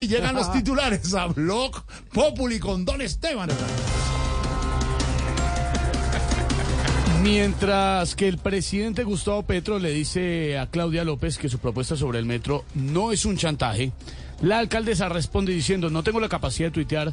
Y llegan los titulares a Blog Populi con Don Esteban. Mientras que el presidente Gustavo Petro le dice a Claudia López que su propuesta sobre el metro no es un chantaje, la alcaldesa responde diciendo, no tengo la capacidad de tuitear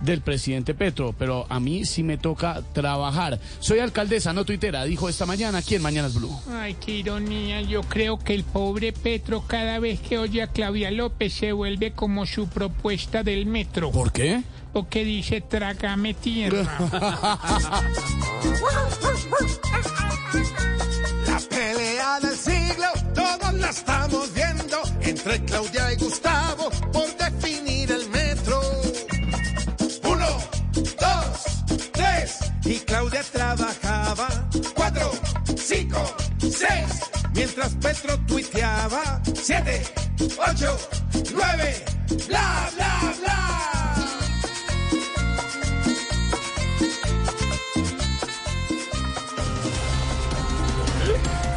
del presidente Petro, pero a mí sí me toca trabajar. Soy alcaldesa, no tuitera, dijo esta mañana aquí en Mañanas Blue. Ay, qué ironía. Yo creo que el pobre Petro cada vez que oye a Claudia López se vuelve como su propuesta del metro. ¿Por qué? Porque dice trágame tierra. La pelea del siglo, todos la estamos viendo entre Claudia y Gustavo por Y Claudia trabajaba. Cuatro, cinco, seis. Mientras Petro tuiteaba. Siete, ocho, nueve. Bla,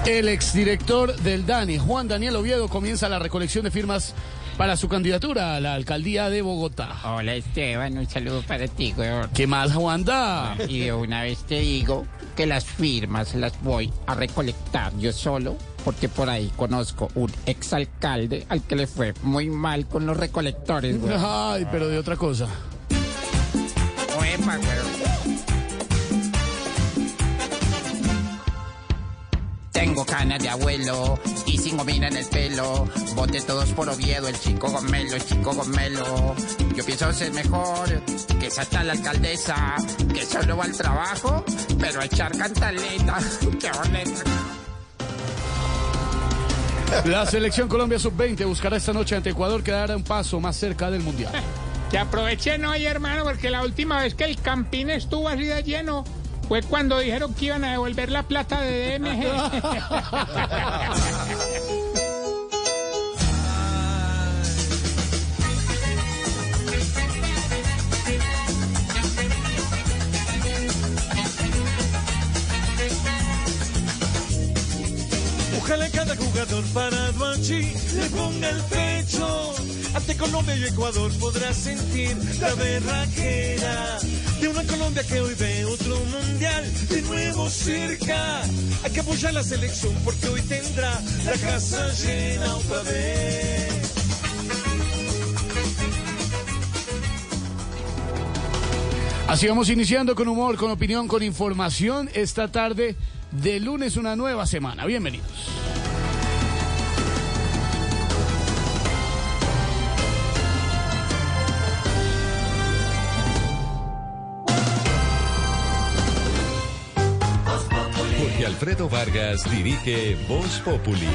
El exdirector del DANI, Juan Daniel Oviedo, comienza la recolección de firmas para su candidatura a la alcaldía de Bogotá. Hola Esteban, un saludo para ti, weón. ¿Qué más, Juanda? Y de una vez te digo que las firmas las voy a recolectar yo solo, porque por ahí conozco un exalcalde al que le fue muy mal con los recolectores, weón. Ay, pero de otra cosa. Uepa, weón. Tengo canas de abuelo y sin gomina en el pelo. Vote todos por Oviedo, el chico gomelo, el chico gomelo. Yo pienso ser mejor que esa tal alcaldesa que solo va al trabajo, pero a echar cantaleta. ¡Qué boleta! La selección Colombia Sub-20 buscará esta noche ante Ecuador que dará un paso más cerca del Mundial. Que aprovechen hoy, hermano, porque la última vez que el Campín estuvo así de lleno fue cuando dijeron que iban a devolver la plata de DMG. Ojalá cada jugador parado allí le ponga el pecho. Ante Colombia y Ecuador podrá sentir la berraquera de una Colombia que hoy ve otro mundial de nuevo cerca. Hay que apoyar la selección porque hoy tendrá la casa llena otra vez. Así vamos iniciando con humor, con opinión, con información. Esta tarde de lunes una nueva semana. Bienvenidos. Jorge Alfredo Vargas dirige Voz Populi.